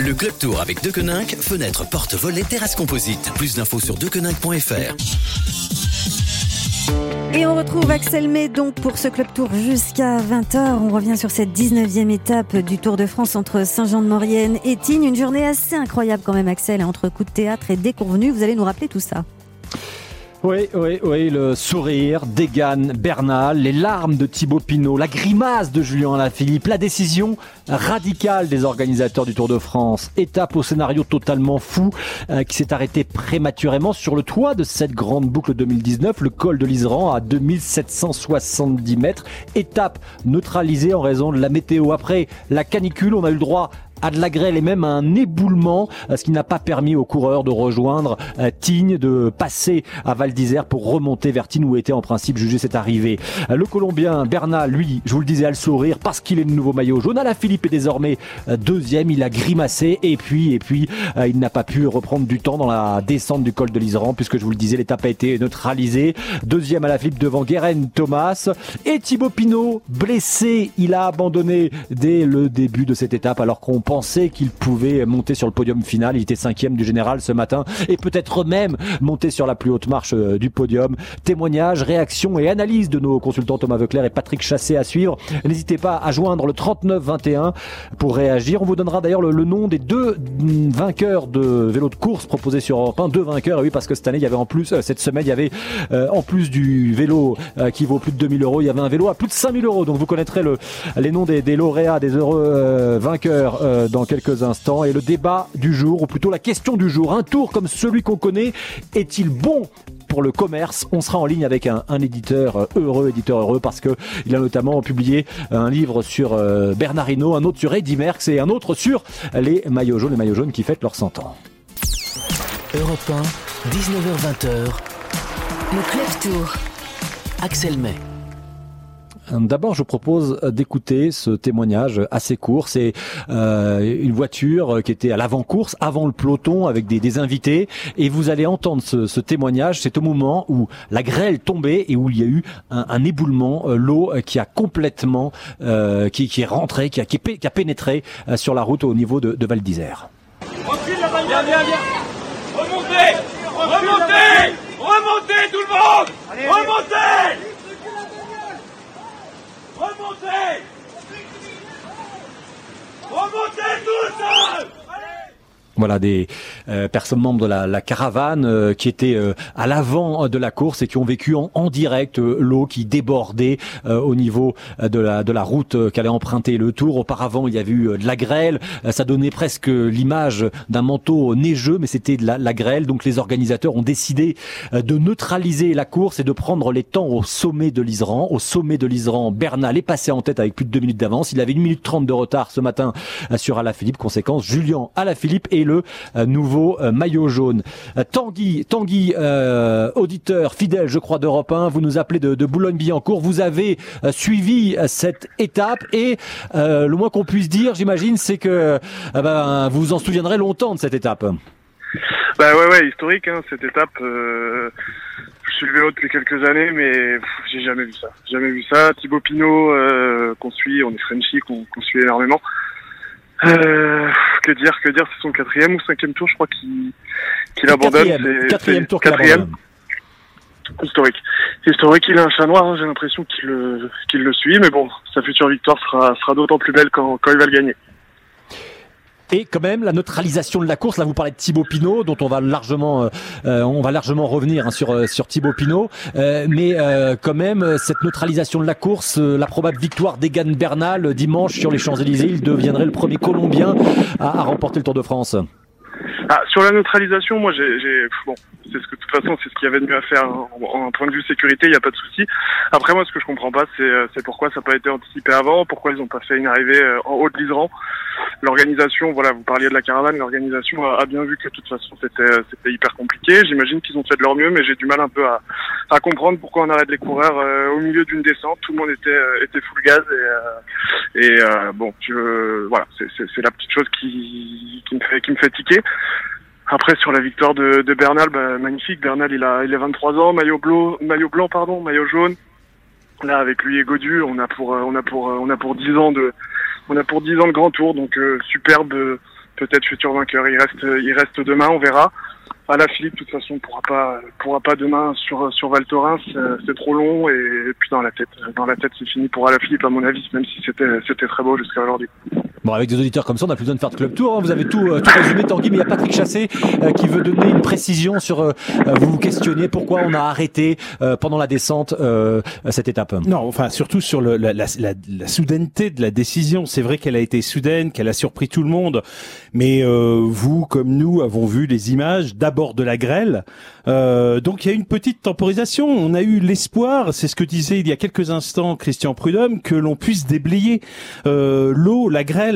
Le Club Tour avec Dequeninck, fenêtre, porte, volet, terrasse composite. Plus d'infos sur dequeninck.fr. Et on retrouve Axel May donc pour ce club tour jusqu'à 20h. On revient sur cette 19e étape du Tour de France entre Saint-Jean-de-Maurienne et Tignes. Une journée assez incroyable quand même Axel, entre coups de théâtre et déconvenus. Vous allez nous rappeler tout ça. Oui, oui, oui, le sourire d'Egan Bernal, les larmes de Thibaut Pinot, la grimace de Julien Alaphilippe, la décision radicale des organisateurs du Tour de France. Étape au scénario totalement fou euh, qui s'est arrêté prématurément sur le toit de cette grande boucle 2019, le col de l'Iseran à 2770 mètres. Étape neutralisée en raison de la météo. Après la canicule, on a eu le droit à de la grêle et même à un éboulement, euh, ce qui n'a pas permis aux coureurs de rejoindre euh, Tignes, de passer à Val d'Isère pour remonter vers Tignes où était en principe jugé cette arrivée. Euh, le Colombien Bernal, lui, je vous le disais, à le sourire parce qu'il est le nouveau maillot jaune. la Philippe est désormais deuxième, il a grimacé et puis et puis il n'a pas pu reprendre du temps dans la descente du col de l'Iseran puisque je vous le disais, l'étape a été neutralisée. Deuxième à la Philippe devant Guérin Thomas et Thibaut Pinot blessé, il a abandonné dès le début de cette étape alors qu'on pensait qu'il pouvait monter sur le podium final. Il était cinquième du général ce matin et peut-être même monter sur la plus haute marche euh, du podium. Témoignages, réactions et analyses de nos consultants Thomas Veuclair et Patrick Chassé à suivre. N'hésitez pas à joindre le 3921 pour réagir. On vous donnera d'ailleurs le, nom des deux vainqueurs de vélo de course proposés sur Europe 1. Deux vainqueurs, oui, parce que cette année, il y avait en plus, euh, cette semaine, il y avait euh, en plus du vélo qui vaut plus de 2000 euros, il y avait un vélo à plus de 5000 euros. Donc vous connaîtrez le, les noms des, lauréats, des heureux vainqueurs euh, dans quelques instants. Et le débat du jour, ou plutôt la question du jour, un tour comme celui qu'on connaît, est-il bon pour le commerce? On sera en ligne avec un, éditeur heureux, éditeur heureux, parce que il a notamment publié un livre sur euh, Bernardino, un autre sur Eddie Merckx et un autre sur les maillots jaunes, les maillots jaunes qui fêtent leurs 100 ans. Europe 1, 19h20. Le Club Tour. Axel May. D'abord, je propose d'écouter ce témoignage assez court. C'est euh, une voiture qui était à l'avant-course, avant le peloton, avec des, invités. Et vous allez entendre ce, témoignage. C'est au moment où la grêle tombait et où il y a eu un, éboulement, euh, l'eau qui a complètement, euh, qui, est rentrée, qui a, qui, a pénétré sur la route au niveau de, Val d'Isère. Remontez Remontez Remontez tout le monde Remontez Remontez! Remontez tous voilà des euh, personnes membres de la, caravane euh, qui étaient euh, à l'avant de la course et qui ont vécu en, direct l'eau qui débordait au niveau de la de la route qu'allait emprunter le Tour. Auparavant, il y avait eu de la grêle, ça donnait presque l'image d'un manteau neigeux, mais c'était de la, grêle. Donc les organisateurs ont décidé de neutraliser la course et de prendre les temps au sommet de l'Isran. Au sommet de l'Isran, Bernal est passé en tête avec plus de deux minutes d'avance. Il avait une minute trente de retard ce matin sur Alaphilippe. Conséquence, Julien Alaphilippe et le euh, nouveau euh, maillot jaune. Euh, Tanguy, Tanguy, auditeur fidèle, je crois, d'Europe 1, vous nous appelez de, Boulogne-Billancourt. Vous avez suivi cette étape et le moins qu'on puisse dire, j'imagine, c'est que ben, vous vous en souviendrez longtemps de cette étape. Bah ouais, ouais, historique, hein, cette étape. je suis le vélo depuis quelques années, mais j'ai jamais vu ça. Jamais vu ça. Thibaut Pinot, qu'on suit, on est Frenchy, qu'on suit énormément. Euh, que dire, que dire, c'est son quatrième ou cinquième tour, je crois qu'il qu'il abandonne. Quatrième, tour quatrième. Historique. Historique, il a un chat noir, hein, j'ai l'impression qu'il le, qu'il le suit, mais bon, sa future victoire sera, sera d'autant plus belle quand, quand il va le gagner. Et quand même la neutralisation de la course. Là, vous parlez de Thibaut Pinot, dont on va largement, euh, euh, on va largement revenir hein, sur euh, sur Thibaut Pinot. mais quand même, cette neutralisation de la course, la probable victoire d'Egan Bernal dimanche sur les Champs Élysées, il deviendrait le premier Colombien à, à remporter le Tour de France. Ah, sur la neutralisation, moi, j'ai bon, c'est ce que de toute façon, c'est ce qu'il y avait de mieux à faire en, point de vue sécurité. Il n'y a pas de souci. Après, moi, ce que je comprends pas, c'est c'est pourquoi ça n'a pas été anticipé avant, pourquoi ils n'ont pas fait une arrivée en haut de l'Isran l'organisation, voilà, vous parliez de la caravane, l'organisation a, bien vu que de toute façon c'était c'était hyper compliqué. J'imagine qu'ils ont fait de leur mieux, mais j'ai du mal un peu à, à comprendre pourquoi on arrête les coureurs euh, au milieu d'une descente. Tout le monde était euh, était full gaz et, euh, et bon, je, voilà, c'est la petite chose qui, qui me fait qui me fait tiquer. Après sur la victoire de, Bernal, bah, magnifique. Bernal il a il a 23 ans, maillot blanc, maillot blanc pardon, maillot jaune. Là avec lui et Godu, on a pour on a pour on a pour 10 ans de on a pour 10 ans de grand tour, donc euh, superbe peut-être futur vainqueur. Il reste, il reste demain, on verra. À la Philippe, de toute façon, pourra pas, pourra pas demain sur sur Val euh, c'est trop long et, puis dans la tête, dans la tête, c'est fini pour la Philippe à mon avis, même si c'était c'était très beau jusqu'à aujourd'hui. Bon, avec des auditeurs comme ça, on n'a plus besoin de faire de club tour. Hein. Vous avez tout, euh, tout résumé, Tanguy, mais il y a Patrick Chassé euh, qui veut donner une précision sur. Euh, vous vous questionnez pourquoi on a arrêté pendant la descente cette étape. Non, enfin surtout sur le, la, la, la, la, soudaineté de la décision. C'est vrai qu'elle a été soudaine, qu'elle a surpris tout le monde, mais vous, comme nous, avons vu les images d'abord de la grêle. donc il y a une petite temporisation. On a eu l'espoir, c'est ce que disait il y a quelques instants Christian Prudhomme, que l'on puisse déblayer l'eau, la grêle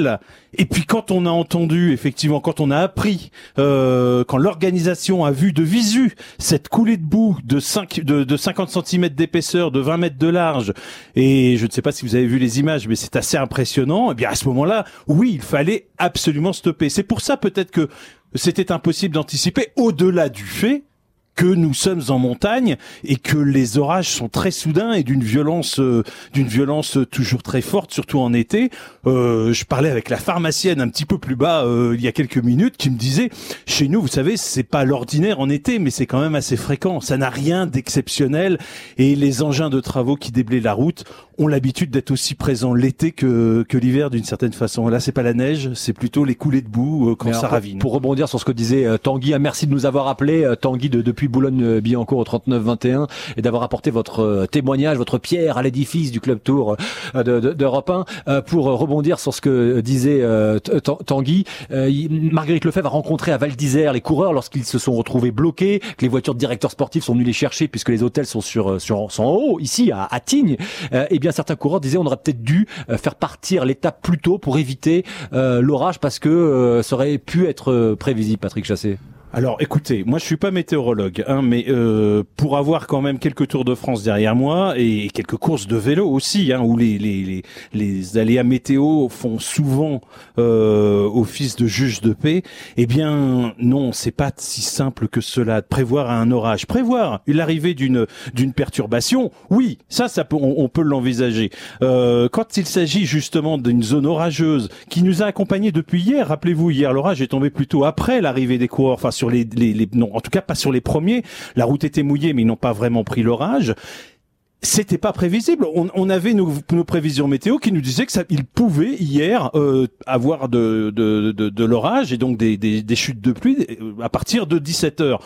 et puis quand on a entendu, effectivement, quand on a appris, euh, quand l'organisation a vu de visu cette coulée de boue de, 5, de, de 50 cm d'épaisseur, de 20 mètres de large, et je ne sais pas si vous avez vu les images, mais c'est assez impressionnant, et eh bien à ce moment-là, oui, il fallait absolument stopper. C'est pour ça peut-être que c'était impossible d'anticiper au-delà du fait que nous sommes en montagne et que les orages sont très soudains et d'une violence euh, d'une violence toujours très forte surtout en été euh, je parlais avec la pharmacienne un petit peu plus bas euh, il y a quelques minutes qui me disait chez nous vous savez c'est pas l'ordinaire en été mais c'est quand même assez fréquent ça n'a rien d'exceptionnel et les engins de travaux qui déblaient la route ont l'habitude d'être aussi présents l'été que, que l'hiver d'une certaine façon. Là, c'est pas la neige, c'est plutôt les coulées de boue euh, quand ça ravine. Pour rebondir sur ce que disait euh, Tanguy, merci de nous avoir appelé euh, Tanguy de, depuis Boulogne-Billancourt au 39-21 et d'avoir apporté votre témoignage, votre pierre à l'édifice du club Tour d'Europe de, 1. pour rebondir sur ce que disait Tanguy, Marguerite Lefebvre a rencontré à Val d'Isère les coureurs lorsqu'ils se sont retrouvés bloqués, que les voitures de directeurs sportifs sont venues les chercher puisque les hôtels sont sur, sur en haut ici à, à Tignes. et bien certains coureurs disaient on aurait peut-être dû euh, faire partir l'étape plus tôt pour éviter euh, l'orage parce que euh, ça aurait pu être prévisible, Patrick Chassé. Alors écoutez, moi je suis pas météorologue, hein, mais euh, pour avoir quand même quelques Tours de France derrière moi et quelques courses de vélo aussi, hein, où les, les, les, les, aléas météo font souvent euh, office de juge de paix, eh bien non, c'est pas si simple que cela de prévoir un orage. Prévoir l'arrivée d'une d'une perturbation, oui, ça, ça peut, on, peut l'envisager. Euh, quand il s'agit justement d'une zone orageuse qui nous a accompagnés depuis hier, rappelez-vous, hier l'orage est tombé plutôt après l'arrivée des coureurs, enfin en tout cas pas sur les premiers. La route était mouillée, mais ils n'ont pas vraiment pris l'orage c'était pas prévisible. On, avait nos, prévisions météo qui nous disaient que ça, pouvait hier euh, avoir de, de, de, de l'orage et donc des, des, des, chutes de pluie euh, à partir de 17 heures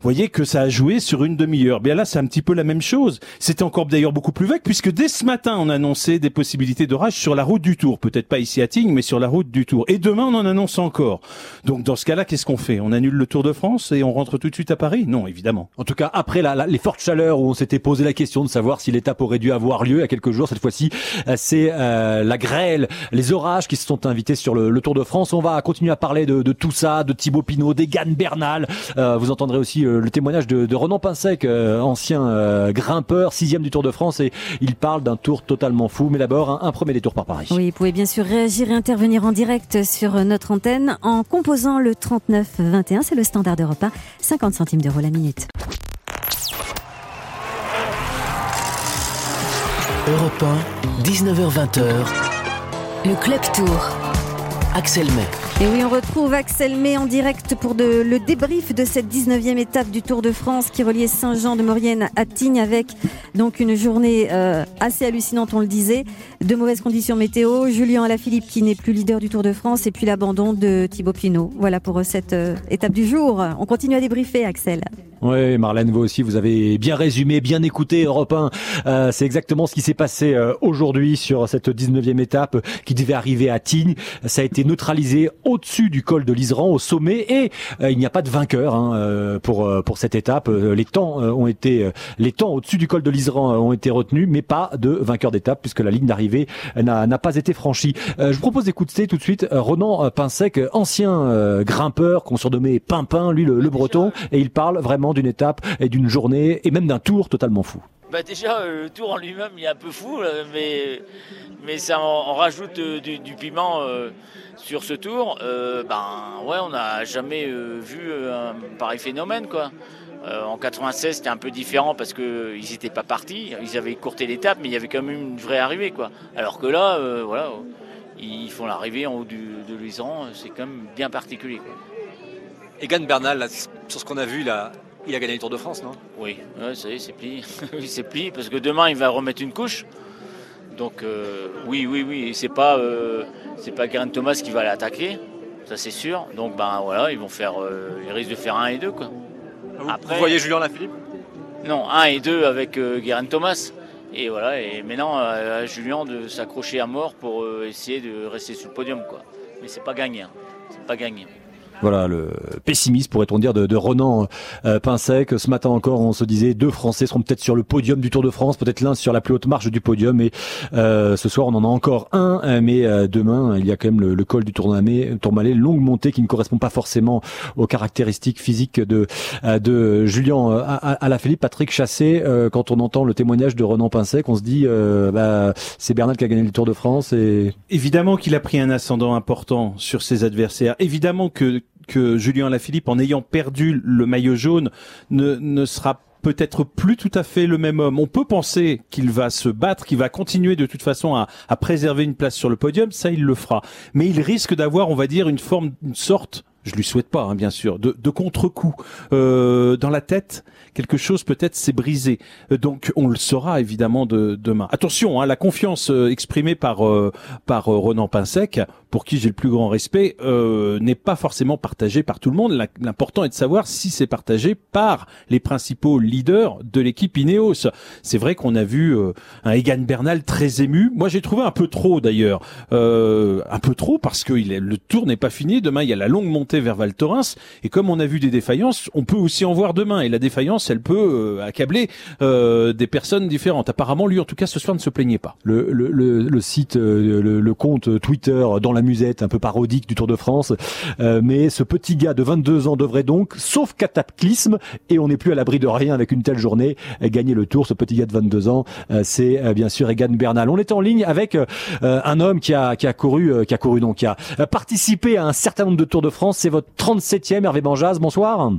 voyez que ça a joué sur une demi-heure. Bien là, c'est un petit peu la même chose. C'était encore d'ailleurs beaucoup plus vague puisque dès ce matin, on annonçait des possibilités d'orage sur la route du Tour. Peut-être pas ici à Tignes, mais sur la route du Tour. Et demain, on en annonce encore. Donc dans ce cas-là, qu'est-ce qu'on fait? On annule le Tour de France et on rentre tout de suite à Paris? Non, évidemment. En tout cas, après la, les fortes chaleurs où on s'était posé la question de savoir si l'étape aurait dû avoir lieu a quelques jours, cette fois-ci, euh, c'est euh, la grêle, les orages qui se sont invités sur le, le, Tour de France. On va continuer à parler de, de tout ça, de Thibaut Pinot, d'Egan Bernal. Euh, vous entendrez aussi euh, le témoignage de, de Renan Pinsec, euh, ancien euh, grimpeur, sixième du Tour de France, et il parle d'un tour totalement fou. Mais d'abord, un, premier détour par Paris. Oui, vous pouvez bien sûr réagir et intervenir en direct sur notre antenne en composant le 39 21, c'est le standard de repas, 50 centimes d'euros la minute. Europe 1, 19h20. Le Club Tour. Axel May. Et oui, on retrouve Axel May en direct pour le débrief de cette 19e étape du Tour de France qui reliait Saint-Jean-de-Maurienne à Tignes avec donc une journée euh, assez hallucinante, on le disait, de mauvaises conditions météo, Julien Alaphilippe qui n'est plus leader du Tour de France et puis l'abandon de Thibaut Pinot. Voilà pour cette euh, étape du jour. On continue à débriefer, Axel. Oui, Marlène, vous aussi, vous avez bien résumé, bien écouté Europe 1. Euh, c'est exactement ce qui s'est passé euh, aujourd'hui sur cette 19e étape qui devait arriver à Tignes. Ça a été neutralisé au-dessus du col de l'Isran, au sommet, et euh, il n'y a pas de vainqueur hein, pour pour cette étape. Les temps ont été les temps au-dessus du col de l'Isran ont été retenus, mais pas de vainqueur d'étape puisque la ligne d'arrivée n'a pas été franchie. je vous propose d'écouter tout de suite Renan Pinsec, ancien grimpeur qu'on surnommait Pimpin, lui le, le breton, et il parle vraiment d'une étape et d'une journée et même d'un tour totalement fou bah déjà, euh, le tour en lui-même, il est un peu fou, mais, mais ça rajoute euh, du, piment euh, sur ce tour. ben ouais, on n'a jamais vu un pareil phénomène, quoi. en 96, c'était un peu différent parce qu'ils n'étaient pas partis. Ils avaient courté l'étape, mais il y avait quand même une vraie arrivée, quoi. Alors que là, voilà, ils font l'arrivée en haut de Luisan. C'est quand même bien particulier. Egan Bernal, là, sur ce qu'on a vu, a, il a gagné le Tour de France, non? Oui, ouais, ça y est, c'est plié. parce que demain il va remettre une couche. Donc euh, oui, oui, oui, c'est pas, euh, c'est pas Geraint Thomas qui va l'attaquer, ça c'est sûr. Donc ben voilà, ils vont faire, euh, ils risquent de faire 1 et 2 quoi. vous, vous voyez Julien Lafilippe? Non, 1 et 2 avec Geraint Thomas. Et voilà, et maintenant à Julien de s'accrocher à mort pour essayer de rester sur le podium quoi. Mais c'est pas gagné, hein. c'est pas gagné. Voilà le pessimiste, pourrait-on dire, de, de Ronan euh, Pinsec. Ce matin encore, on se disait deux Français seront peut-être sur le podium du Tour de France, peut-être l'un sur la plus haute marche du podium. Et euh, ce soir, on en a encore un, euh, mais euh, demain, il y a quand même le, le col du Tourmalet, Tourmalet, longue montée qui ne correspond pas forcément aux caractéristiques physiques de euh, de Julien euh, Alaphilippe, Patrick Chassé. quand on entend le témoignage de Ronan Pinsec, on se dit, bah, c'est Bernal qui a gagné le Tour de France et Évidemment qu'il a pris un ascendant important sur ses adversaires. Évidemment que que Julien Alaphilippe, en ayant perdu le maillot jaune, ne, ne sera peut-être plus tout à fait le même homme. On peut penser qu'il va se battre, qu'il va continuer de toute façon à, à préserver une place sur le podium, ça il le fera. Mais il risque d'avoir, on va dire, une forme, une sorte je lui souhaite pas, hein, bien sûr, de, de contre-coup euh, dans la tête. Quelque chose peut-être s'est brisé. Euh, Donc on le saura évidemment de, demain. Attention, hein, la confiance euh, exprimée par euh, par euh, Ronan Pinsec, pour qui j'ai le plus grand respect, euh, n'est pas forcément partagée par tout le monde. L'important est de savoir si c'est partagé par les principaux leaders de l'équipe Ineos. C'est vrai qu'on a vu un Egan Bernal très ému. Moi, j'ai trouvé un peu trop d'ailleurs, un peu trop parce que il est- le tour n'est pas fini. Demain, il y a la longue montée vers Val Thorens et comme on a vu des défaillances, on peut aussi en voir demain. Et la défaillance, elle peut euh, accabler euh, des personnes différentes. Apparemment, lui, en tout cas, ce soir, ne se plaignait pas. le, le, le, le site, euh, le, le compte Twitter dans la musette, un peu parodique du Tour de France. Euh, mais ce petit gars de 22 ans devrait donc, sauf cataclysme, et on n'est plus à l'abri de rien avec une telle journée, gagner le Tour. Ce petit gars de 22 ans, euh, c'est euh, bien sûr Egan Bernal. On est en ligne avec un homme qui a, qui a couru, qui a couru donc, qui a participé à un certain nombre de Tours de France. C'est votre 37e, Hervé Banjas. Bonsoir.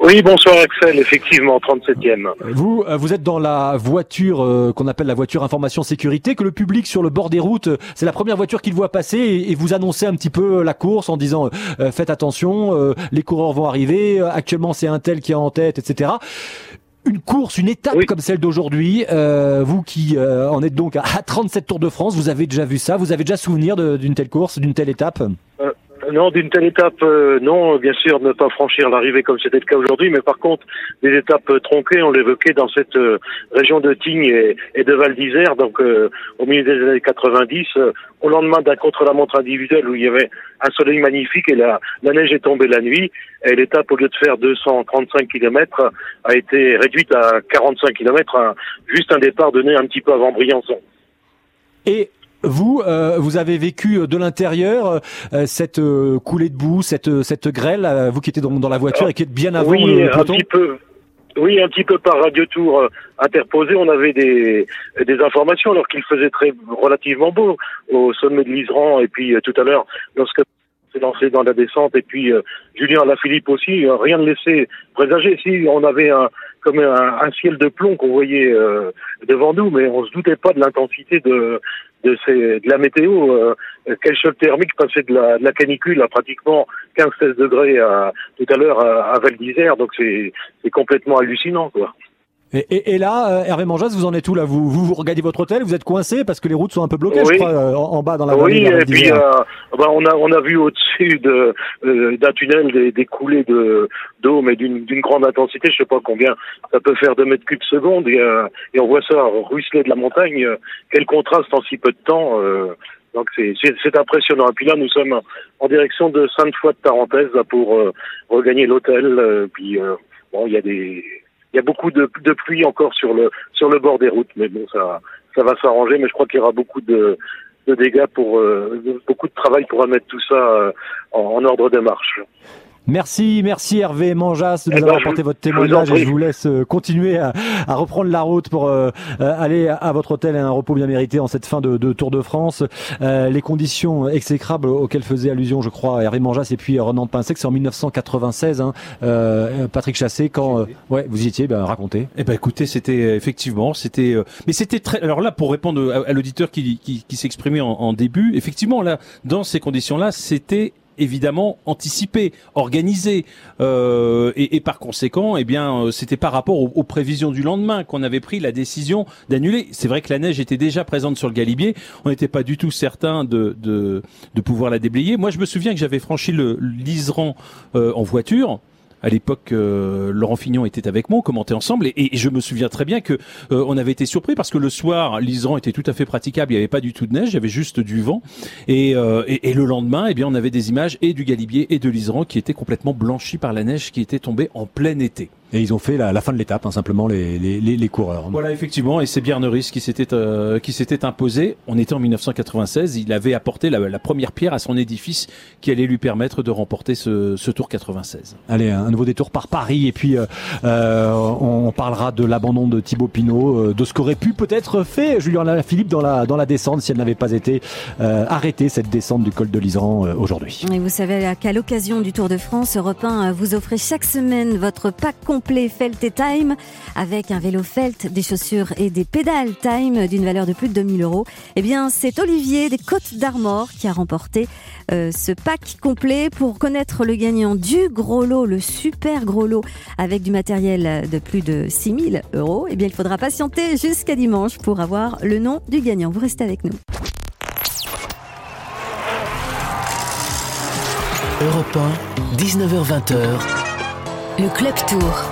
Oui, bonsoir Axel, effectivement, 37e. Vous, euh, vous êtes dans la voiture euh, qu'on appelle la voiture information sécurité, que le public sur le bord des routes, euh, c'est la première voiture qu'il voit passer et, et vous annoncez un petit peu la course en disant euh, faites attention, euh, les coureurs vont arriver, actuellement c'est un tel qui est en tête, etc. Une course, une étape comme celle d'aujourd'hui, vous qui en êtes donc à, à 37 Tours de France, vous avez déjà vu ça, vous avez déjà souvenir d'une telle course, d'une telle étape? Non, d'une telle étape, euh, non, bien sûr, ne pas franchir l'arrivée comme c'était le cas aujourd'hui, mais par contre, des étapes euh, tronquées, on l'évoquait dans cette euh, région de Tignes et, et de Val d'Isère, donc euh, au milieu des années 90, euh, au lendemain d'un contre-la-montre individuel où il y avait un soleil magnifique et la, la neige est tombée la nuit, et l'étape, au lieu de faire 235 km, a été réduite à 45 km, juste un départ donné un petit peu avant Briançon. Et vous, euh, vous avez vécu euh, de l'intérieur euh, cette euh, coulée de boue, cette, cette grêle, vous qui étiez dans la voiture et qui êtes bien avant oui, le un peloton petit peu. Oui, un petit peu par radio tour interposé, on avait des, des informations alors qu'il faisait très relativement beau au sommet de l'Iseran et puis tout à l'heure lorsque s'est lancé dans la descente et puis Julien Alaphilippe aussi, rien ne laissait présager. Si on avait un comme un, un ciel de plomb qu'on voyait euh, devant nous, mais on se doutait pas de l'intensité de de, ces, de la météo. Euh, quel choc thermique passait de la, de la canicule à pratiquement 15-16 degrés à, tout à l'heure à, à Val d'Isère, donc c'est c'est complètement hallucinant quoi. Et, et, et là, euh, Hervé Manjas, vous en êtes où là? Vous, vous, vous regardez votre hôtel, vous êtes coincé parce que les routes sont un peu bloquées, je crois, euh, en, en bas dans la vallée. Oui, et puis euh, ben, on a on a vu au-dessus de euh, d'un tunnel des, des coulées de d'eau, mais d'une d'une grande intensité. Je sais pas combien ça peut faire de mètres cubes secondes, et, euh, et on voit ça ruisseler de la montagne. Quel contraste en si peu de temps. euh, donc c'est impressionnant. Et puis là, nous sommes en direction de Sainte-Foy de Tarentaise là, pour euh, regagner l'hôtel. euh, puis euh, bon, il y a des il y a beaucoup de, de pluie encore sur le sur le bord des routes, mais bon, ça ça va s'arranger. Mais je crois qu'il y aura beaucoup de de dégâts pour euh, beaucoup de travail pour remettre tout ça euh, en, en ordre de marche. Merci, merci Hervé Manjas de nous Eh ben, avoir je- apporté votre témoignage et je vous laisse euh, continuer à, à reprendre la route pour euh, euh, aller à votre hôtel et un repos bien mérité en cette fin de, de Tour de France. Euh, les conditions exécrables auxquelles faisait allusion, je crois, Hervé Manjas et puis Renan de Pinsec, c'est en 1996, hein, euh, Patrick Chassé, quand euh, ouais, vous y étiez, ben, racontez. Eh ben écoutez, c'était effectivement, c'était, euh, mais c'était très. Alors là, pour répondre à, à l'auditeur qui, qui, qui s'exprimait en, en début, effectivement, là, dans ces conditions-là, c'était évidemment anticipé, organisé, euh, et, et par conséquent, eh bien, euh, c'était par rapport aux, aux prévisions du lendemain qu'on avait pris la décision d'annuler. C'est vrai que la neige était déjà présente sur le Galibier, on n'était pas du tout certain de, de, de pouvoir la déblayer. Moi, je me souviens que j'avais franchi le l'Iseran euh, en voiture. À l'époque, euh, Laurent Fignon était avec moi, on commentait ensemble, et, je me souviens très bien que euh, on avait été surpris parce que le soir, l'Iseran était tout à fait praticable, il n'y avait pas du tout de neige, il y avait juste du vent, et, euh, et, et le lendemain, eh bien, on avait des images et du Galibier et de l'Iseran qui étaient complètement blanchis par la neige qui était tombée en plein été. Et ils ont fait la, la fin de l'étape, hein, simplement les, les, les, les coureurs. Voilà, effectivement, et c'est Bierneris qui s'était euh, qui s'était imposé. On était en 1996. Il avait apporté la, la première pierre à son édifice qui allait lui permettre de remporter ce, ce Tour 96. Allez, un nouveau détour par Paris et puis euh, euh, on parlera de l'abandon de Thibaut Pinot, euh, de ce qu'aurait pu peut-être fait Julien Philippe dans la dans la descente si elle n'avait pas été euh, arrêtée cette descente du col de l'Iseran euh, aujourd'hui. Et vous savez qu'à l'occasion du Tour de France, Europe 1 vous offrez chaque semaine votre pack complet Felt et Time avec un vélo Felt, des chaussures et des pédales Time d'une valeur de plus de 2000 euros. Eh bien, c'est Olivier des Côtes d'Armor qui a remporté euh, ce pack complet pour connaître le gagnant du gros lot, le super gros lot avec du matériel de plus de 6000 euros. Eh bien, il faudra patienter jusqu'à dimanche pour avoir le nom du gagnant. Vous restez avec nous. Europe 1, 19h20h, Le Club Tour.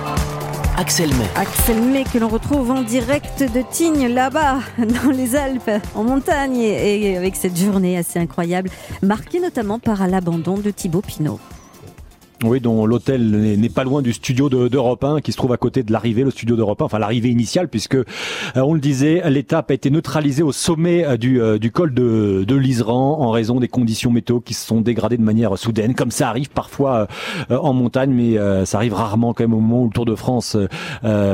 Axel May. Axel May que l'on retrouve en direct de Tignes, là-bas, dans les Alpes, en montagne, et avec cette journée assez incroyable, marquée notamment par l'abandon de Thibaut Pinot. Oui, dont l'hôtel n'est pas loin du studio de- d'Europe 1, qui se trouve à côté de l'arrivée, le studio d'Europe 1, enfin l'arrivée initiale, puisque euh, on le disait, l'étape a été neutralisée au sommet euh, du, euh, du col de, de l'Iseran en raison des conditions météo qui se sont dégradées de manière soudaine, comme ça arrive parfois en montagne, mais ça arrive rarement quand même au moment où le Tour de France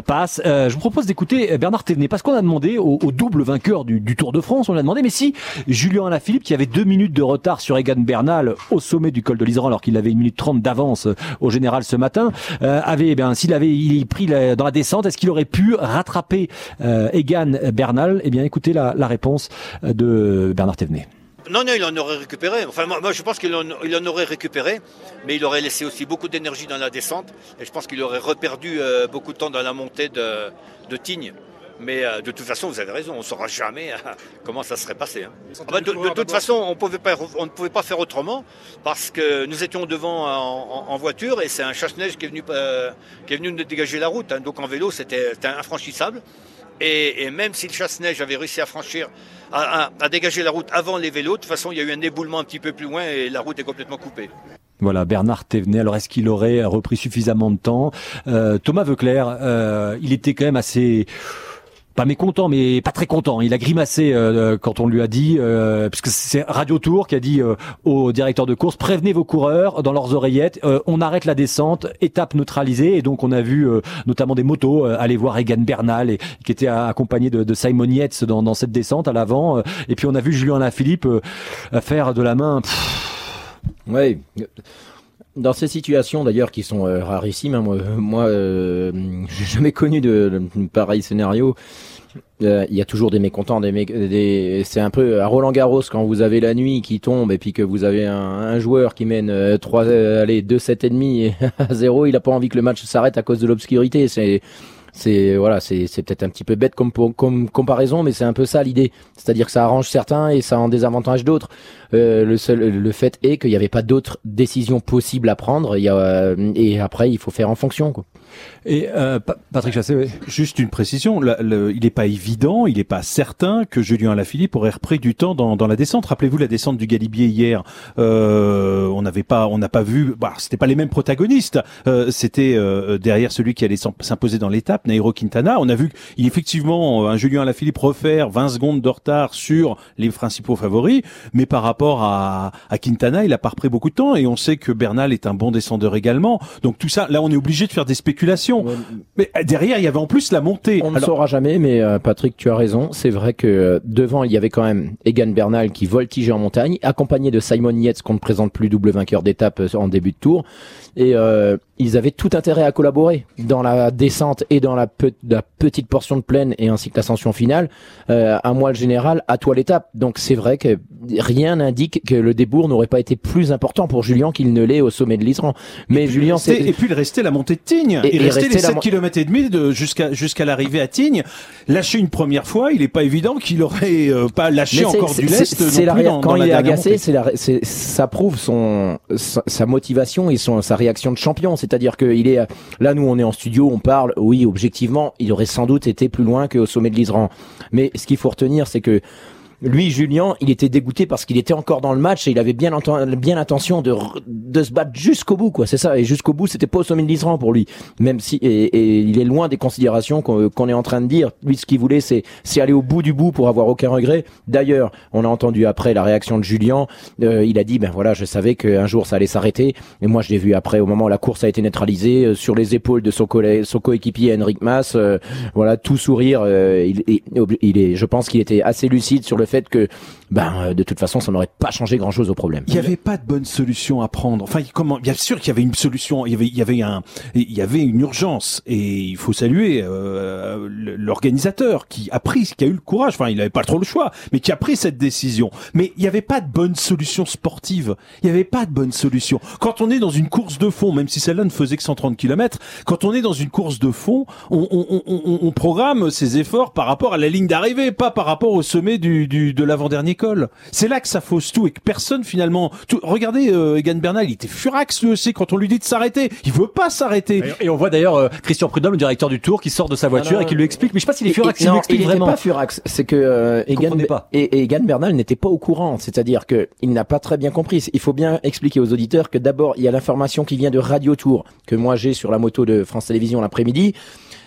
passe. Je vous propose d'écouter Bernard Thévenet, parce qu'on a demandé au, au double vainqueur du, du Tour de France, on lui a demandé, mais si Julien Alaphilippe, qui avait deux minutes de retard sur Egan Bernal au sommet du col de l'Iseran, alors qu'il avait une minute trente d'avance euh, au général ce matin, euh, avait, eh bien, s'il avait pris dans la descente, est-ce qu'il aurait pu rattraper euh, Egan Bernal? Eh bien, écoutez la, réponse de Bernard Thévenet. Non, non, il en aurait récupéré. Enfin, moi, je pense qu'il en, aurait récupéré, mais il aurait laissé aussi beaucoup d'énergie dans la descente. Et je pense qu'il aurait reperdu beaucoup de temps dans la montée de, de Tignes. Mais euh, de toute façon, vous avez raison, on ne saura jamais euh, comment ça serait passé. hein. Ah bah, de, de toute façon, on, pouvait pas, on ne pouvait pas faire autrement parce que nous étions devant en, en- en voiture et c'est un chasse-neige qui, est venu, euh, qui est venu nous dégager la route. hein. Donc en vélo, c'était c'était infranchissable. Et, et même si le chasse-neige avait réussi à franchir, à, à- à dégager la route avant les vélos, de toute façon, il y a eu un éboulement un petit peu plus loin et la route est complètement coupée. Voilà, Bernard Thévenet. Alors, est-ce qu'il aurait repris suffisamment de temps? Euh, Thomas Veuclair, euh, il était quand même assez pas mécontent, mais pas très content. Il a grimacé euh, quand on lui a dit, euh, puisque c'est Radio Tour qui a dit euh, au directeur de course, prévenez vos coureurs dans leurs oreillettes, euh, on arrête la descente, étape neutralisée. Et donc on a vu euh, notamment des motos euh, aller voir Egan Bernal, et, qui était accompagné de, de Simon Yates dans, dans cette descente à l'avant. Euh, Et puis on a vu Julien Lafilippe euh, faire de la main. Oui. Dans ces situations d'ailleurs qui sont euh, rarissimes, hein, moi, moi euh, j'ai jamais connu de, pareil scénario. Euh, Il y a toujours des mécontents, des, des c'est un peu à Roland Garros quand vous avez la nuit qui tombe et puis que vous avez un, un joueur qui mène euh, trois, euh, allez deux sept et demi à zéro, il a pas envie que le match s'arrête à cause de l'obscurité. C'est c'est voilà, c'est peut-être un petit peu bête comme comme comparaison, mais c'est un peu ça l'idée. C'est-à-dire que ça arrange certains et ça en désavantage d'autres. Euh, le seul, le fait est qu'il n'y avait pas d'autres décisions possibles à prendre. Il y a, euh, et après, il faut faire en fonction. Quoi. Et euh, Pa- Patrick Chassé, oui. Juste une précision, la- le- il n'est pas évident, il n'est pas certain que Julien Alaphilippe aurait repris du temps dans, dans la descente. Rappelez-vous la descente du Galibier hier, euh, on n'avait pas, on n'a pas vu, bah, c'était pas les mêmes protagonistes. Euh, c'était euh, derrière celui qui allait s'im- s'imposer dans l'étape. Nairo Quintana. On a vu qu'effectivement un Julien Alaphilippe refaire 20 secondes de retard sur les principaux favoris, mais par rapport à, à Quintana, il a pas repris beaucoup de temps et on sait que Bernal est un bon descendeur également. Donc tout ça, là on est obligé de faire des spéculations. Mais derrière, il y avait en plus la montée. On ne saura jamais, mais euh, Patrick, tu as raison. C'est vrai que euh, devant, il y avait quand même Egan Bernal qui voltigeait en montagne, accompagné de Simon Yates qu'on ne présente plus double vainqueur d'étape euh, en début de tour. Et euh, ils avaient tout intérêt à collaborer dans la descente et dans la, pe- la petite portion de plaine et ainsi que l'ascension finale. Euh, à moi le général, à toi l'étape. Donc c'est vrai que rien n'indique que le débours n'aurait pas été plus important pour Julien qu'il ne l'est au sommet de l'Isran. Mais Julien, c'est et puis il restait la montée de Tignes. Et- il restait les la 7 mo- km et demi de jusqu'à jusqu'à l'arrivée à Tignes. Lâcher une première fois, il est pas évident qu'il aurait euh, pas lâché encore du lest c'est quand dans il est agacé, c'est- ça prouve son sa, sa motivation et son sa réaction de champion. C'est-à-dire que il est là, nous on est en studio, on parle. Oui, objectivement, il aurait sans doute été plus loin qu'au sommet de l'Isran. Mais ce qu'il faut retenir, c'est que lui, Julien, il était dégoûté parce qu'il était encore dans le match et il avait bien, bien l'intention de, de se battre jusqu'au bout, quoi. C'est ça. Et jusqu'au bout, c'était pas au sommet de l'Isran pour lui. Même si, et, il est loin des considérations qu'on est en train de dire. Lui, ce qu'il voulait, c'est aller au bout du bout pour avoir aucun regret. D'ailleurs, on a entendu après la réaction de Julien. Euh, il a dit, ben voilà, je savais qu'un jour ça allait s'arrêter. Et moi, je l'ai vu après, au moment où la course a été neutralisée, euh, sur les épaules de son, son coéquipier Henrik Mas. euh, voilà, tout sourire. euh, il, il, est, je pense qu'il était assez lucide sur le fait que, ben, euh, de toute façon, ça n'aurait pas changé grand chose au problème. Il n'y avait pas de bonne solution à prendre. Enfin, comment Bien sûr qu'il y avait une solution. Il y avait, il y avait un, il y avait une urgence. Et il faut saluer euh, l'organisateur qui a pris, qui a eu le courage. Enfin, il n'avait pas trop le choix, mais qui a pris cette décision. Mais il n'y avait pas de bonne solution sportive. Il n'y avait pas de bonne solution. Quand on est dans une course de fond, même si celle-là ne faisait que 130 km, quand on est dans une course de fond, on, on, on, on- on programme ses efforts par rapport à la ligne d'arrivée, pas par rapport au sommet du, du de l'avant-dernier C'est là que ça fausse tout et que personne finalement. Tout, regardez, euh, Egan Bernal, il était furax lui aussi quand on lui dit de s'arrêter. Il veut pas s'arrêter. Et on voit d'ailleurs euh, Christian Prudhomme, le directeur du Tour, qui sort de sa voiture et qui lui explique. Mais je sais pas s'il est furax, et- il lui non, explique il vraiment. n'était pas furax. C'est que euh, Egan, pas. et, et Egan Bernal n'était pas au courant. C'est-à-dire que il n'a pas très bien compris. Il faut bien expliquer aux auditeurs que d'abord il y a l'information qui vient de Radio Tour que moi j'ai sur la moto de France Télévisions l'après-midi.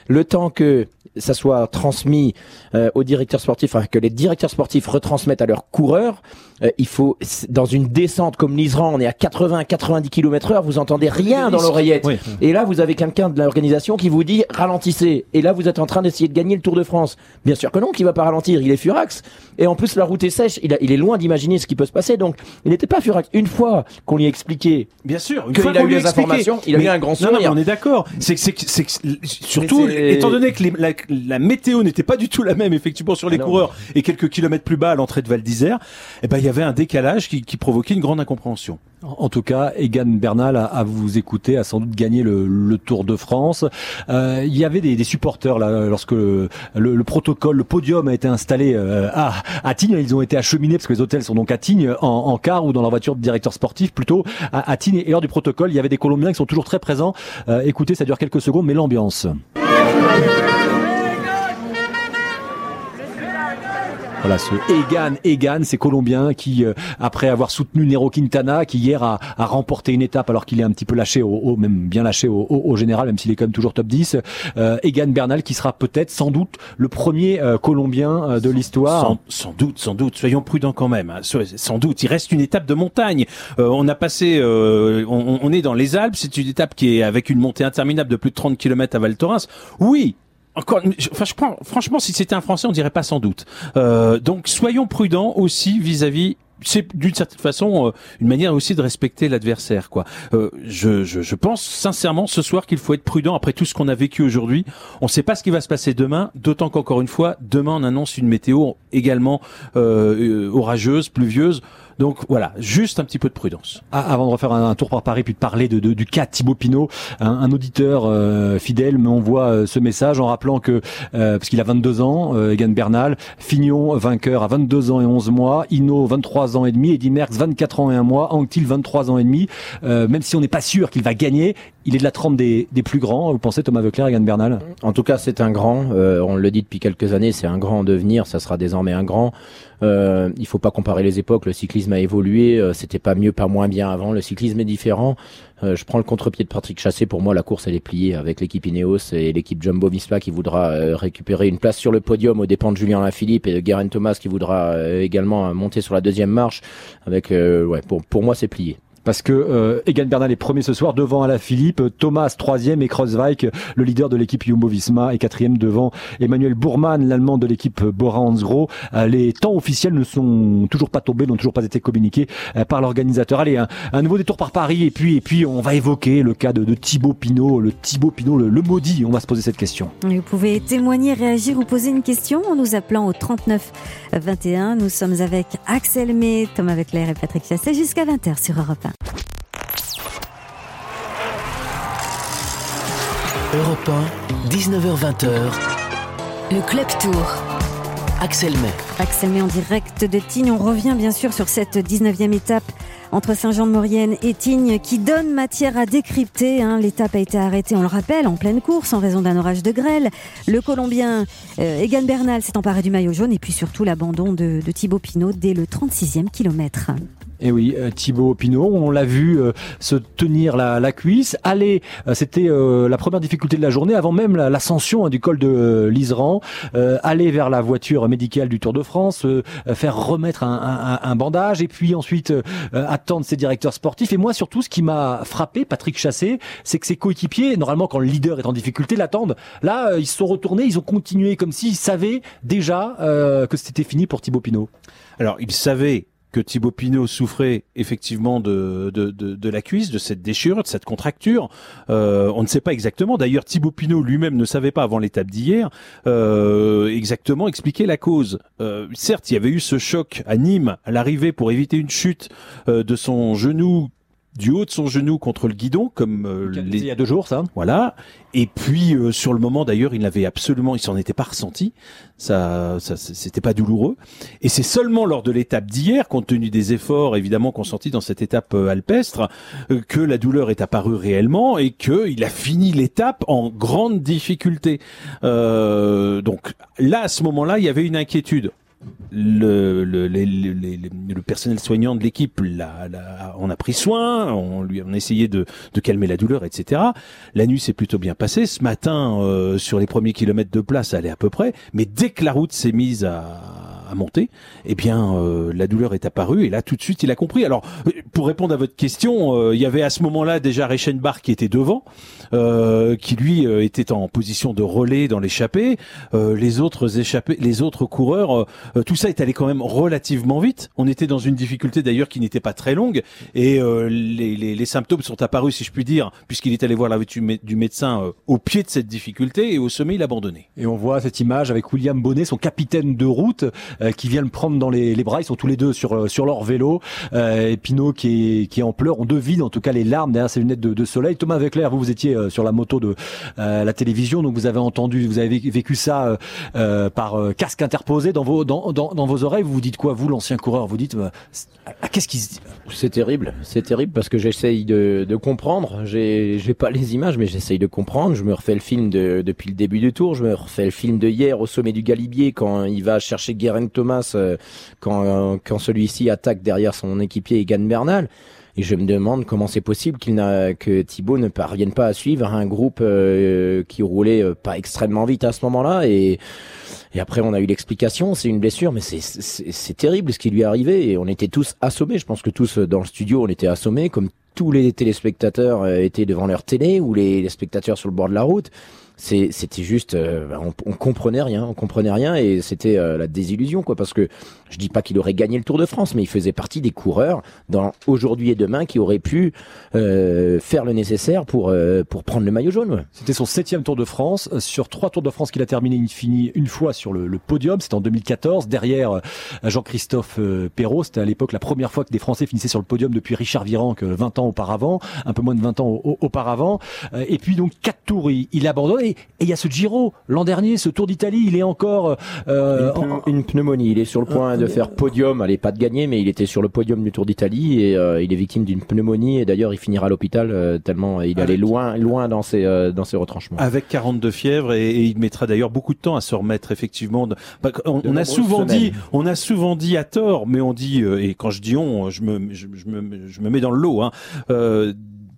Le temps que ça soit transmis euh, aux directeurs sportifs, enfin, que les directeurs sportifs retransmettent à leurs coureurs, euh, il faut dans une descente comme l'Isran, on est à 80-90 km heure, vous entendez rien dans l'oreillette. Oui. Et là, vous avez quelqu'un de l'organisation qui vous dit ralentissez. Et là, vous êtes en train d'essayer de gagner le Tour de France. Bien sûr que non, qu'il va pas ralentir. Il est furax. Et en plus, la route est sèche. Il, a- il est loin d'imaginer ce qui peut se passer. Donc, il n'était pas furax. Une fois qu'on lui a expliqué Bien sûr, une qu'il fois a qu'on eu les informations, il a Mais- eu un grand Non, non, mais sourire. on est d'accord. C'est surtout, étant donné que les- la, la météo n'était pas du tout la même, effectivement, sur les coureurs et quelques kilomètres plus bas à l'entrée de Val d'Isère, eh ben, il y avait un décalage qui, qui provoquait une grande incompréhension. En tout cas, Egan Bernal, à, à vous écouter, a sans doute gagné le, le Tour de France. Euh, il y avait des, des supporters là lorsque le, le- le protocole, le podium a été installé euh, à, à Tignes. Ils ont été acheminés parce que les hôtels sont donc à Tignes en, en car ou dans leur voiture de directeur sportif plutôt à, à Tignes. Et lors du protocole, il y avait des Colombiens qui sont toujours très présents. Euh, écoutez, ça dure quelques secondes, mais l'ambiance. Voilà, ce Egan, Egan, ces Colombiens qui, euh, après avoir soutenu Nero Quintana, qui hier a, a remporté une étape alors qu'il est un petit peu lâché, au, au- même bien lâché au, au- au général, même s'il est quand même toujours top 10, euh, Egan Bernal qui sera peut-être, sans doute, le premier euh, Colombien euh, de l'histoire. Sans, sans doute, sans doute. Soyons prudents quand même. hein. Sans doute. Il reste une étape de montagne. Euh, on a passé, euh, on, on est dans les Alpes. C'est une étape qui est avec une montée interminable de plus de 30 km à Val Thorens. Oui. Encore, enfin, je prends, franchement, si c'était un Français, on dirait pas sans doute. Euh, donc, soyons prudents aussi vis-à-vis. C'est d'une certaine façon euh, une manière aussi de respecter l'adversaire, quoi. Euh, je, je, je pense sincèrement ce soir qu'il faut être prudent après tout ce qu'on a vécu aujourd'hui. On ne sait pas ce qui va se passer demain, d'autant qu'encore une fois, demain on annonce une météo également euh, euh, orageuse, pluvieuse. Donc voilà, juste un petit peu de prudence. Ah, avant de refaire un, un tour par Paris puis de parler de, de- du cas Thibaut Pinot, un, un auditeur euh, fidèle m'envoie euh, ce message en rappelant que, euh, parce qu'il a 22 ans, euh, Egan Bernal, Fignon vainqueur à 22 ans et 11 mois, Hino 23 ans et demi, Eddy Merckx 24 ans et 1 mois, Anctil 23 ans et demi, euh, même si on n'est pas sûr qu'il va gagner, il est de la trempe des, des plus grands. Vous pensez Thomas Veuclair, Egan Bernal? En tout cas, c'est un grand. Euh, on le dit depuis quelques années, c'est un grand en devenir. Ça sera désormais un grand. Euh, il faut pas comparer les époques. Le cyclisme a évolué. Euh, C'était pas mieux, pas moins bien avant. Le cyclisme est différent. Euh, je prends le contre-pied de Patrick Chassé. Pour moi, la course elle est pliée avec l'équipe Ineos et l'équipe Jumbo-Visma qui voudra euh, récupérer une place sur le podium aux dépens de Julien Lafilippe et de Guerin Thomas qui voudra également monter sur la deuxième marche. Avec, pour pour moi, c'est plié parce que euh, Egan Bernal est premier ce soir devant Alain Philippe, Thomas troisième et Kreuzweig, le leader de l'équipe Jumbo-Visma, est quatrième devant Emmanuel Bourman, l'allemand de l'équipe Bora Hansgrohe. Euh, les temps officiels ne sont toujours pas tombés, n'ont toujours pas été communiqués euh, par l'organisateur. Allez, un, un, nouveau détour par Paris et puis et puis on va évoquer le cas de, Thibaut Pinot, le Thibaut Pinot, le, le, maudit. On va se poser cette question. Vous pouvez témoigner, réagir ou poser une question en nous appelant au 39 21. Nous sommes avec Axel May, Thomas Veclair et Patrick Chassé jusqu'à 20h sur Europe 1. Europe 1, 19h20h. Le Club Tour. Axel May. Axel May en direct de Tignes. On revient bien sûr sur cette 19e étape entre Saint-Jean-de-Maurienne et Tignes qui donne matière à décrypter. Hein. L'étape a été arrêtée, on le rappelle, en pleine course en raison d'un orage de grêle. Le Colombien euh, Egan Bernal s'est emparé du maillot jaune et puis surtout l'abandon de, de Thibaut Pinot dès le 36e kilomètre. Et oui, euh, Thibaut Pinot, on l'a vu euh, se tenir la, la cuisse. Aller, euh, c'était euh, la première difficulté de la journée, avant même l'ascension hein, du col de euh, l'Iseran. aller vers la voiture médicale du Tour de France, faire remettre un, un, un, bandage, et puis ensuite attendre ses directeurs sportifs. Et moi, surtout, ce qui m'a frappé, Patrick Chassé, c'est que ses coéquipiers, normalement, quand le leader est en difficulté, l'attendent. Là, ils se sont retournés, ils ont continué comme s'ils savaient déjà que c'était fini pour Thibaut Pinot. Alors, ils savaient que Thibaut Pinot souffrait effectivement de, de, de, la cuisse, de cette déchirure, de cette contracture. Euh, on ne sait pas exactement. D'ailleurs, Thibaut Pinot lui-même ne savait pas avant l'étape d'hier euh, exactement expliquer la cause. Euh, certes, il y avait eu ce choc à Nîmes à l'arrivée pour éviter une chute de son genou du haut de son genou contre le guidon, comme euh, les... il y a deux jours, ça. Voilà. Et puis euh, sur le moment, d'ailleurs, il n'avait absolument, il s'en était pas ressenti. Ça, ça c'était pas douloureux. Et c'est seulement lors de l'étape d'hier, compte tenu des efforts évidemment consentis dans cette étape euh, alpestre, euh, que la douleur est apparue réellement et que il a fini l'étape en grande difficulté. donc là, à ce moment-là, il y avait une inquiétude le, le, le, le, personnel soignant de l'équipe l'a, on a pris soin, on lui on a essayé de, de calmer la douleur, etc. La nuit s'est plutôt bien passée. Ce matin, euh, sur les premiers kilomètres de place, ça allait à peu près. Mais dès que la route s'est mise à, à monter, eh bien, euh, la douleur est apparue et là, tout de suite, il a compris. Alors, pour répondre à votre question, euh, il y avait à ce moment-là déjà Reichenbach qui était devant, euh, qui lui était en position de relais dans l'échappée. les autres échappés, les autres coureurs, tout ça est allé quand même relativement vite. On était dans une difficulté d'ailleurs qui n'était pas très longue et les, les, les, symptômes sont apparus, si je puis dire, puisqu'il est allé voir la du médecin au pied de cette difficulté et au sommet, il abandonné. Et on voit cette image avec William Bonnet, son capitaine de route, euh, qui vient le prendre dans les, les, bras. Ils sont tous les deux sur sur leur vélo. Euh, et Pinot qui est qui est en pleurs. On devine en tout cas les larmes derrière ses lunettes de, soleil. Thomas Veclair, vous vous étiez euh, sur la moto de la télévision, donc vous avez entendu, vous avez vécu ça par casque interposé dans vos dans, dans, vos oreilles. Vous vous dites quoi, vous l'ancien coureur? Vous dites qu'est-ce qui se dit? C'est terrible, c'est terrible parce que j'essaye de, de comprendre. J'ai pas les images, mais j'essaye de comprendre. Je me refais le film de, depuis le début du tour. Je me refais le film de hier au sommet du Galibier quand il va chercher Guerin Thomas euh, quand, euh, quand celui-ci attaque derrière son équipier Egan Bernal. Et je me demande comment c'est possible qu'il n'a que Thibaut ne parvienne pas à suivre un groupe euh, qui roulait euh, pas extrêmement vite à ce moment-là. Et, et après, on a eu l'explication. C'est une blessure, mais c'est terrible ce qui lui est arrivé. Et on était tous assommés. Je pense que tous dans le studio, on était assommés, comme tous les téléspectateurs étaient devant leur télé ou les, les spectateurs sur le bord de la route c'était juste, euh, on, on, comprenait rien, on comprenait rien et c'était euh, la désillusion quoi. Parce que je dis pas qu'il aurait gagné le Tour de France, mais il faisait partie des coureurs dans aujourd'hui et demain qui auraient pu euh, faire le nécessaire pour euh, pour prendre le maillot jaune. C'était son septième Tour de France sur trois Tours de France qu'il a terminé, il finit une fois sur le, le podium. C'était en 2014 derrière Jean-Christophe Perrault. C'était à l'époque la première fois que des Français finissaient sur le podium depuis Richard Virenque 20 ans auparavant, un peu moins de 20 ans auparavant. Et puis donc quatre tours, il, il abandonne Et il y a ce Giro l'an dernier, ce Tour d'Italie, il est encore euh, une, en- une pneumonie. Il est sur le point de faire podium. Allez, pas de gagner, mais il était sur le podium du Tour d'Italie et euh, il est victime d'une pneumonie. Et d'ailleurs, il finira à l'hôpital euh, tellement il est allé loin, loin dans ses, euh, dans ses retranchements. Avec 42 fièvres et, et il mettra d'ailleurs beaucoup de temps à se remettre effectivement. de- bah, on, De on a souvent dit, on a souvent dit à tort, mais on dit euh, et quand je dis on, je me, je, je me, je me mets dans le lot. Hein, euh,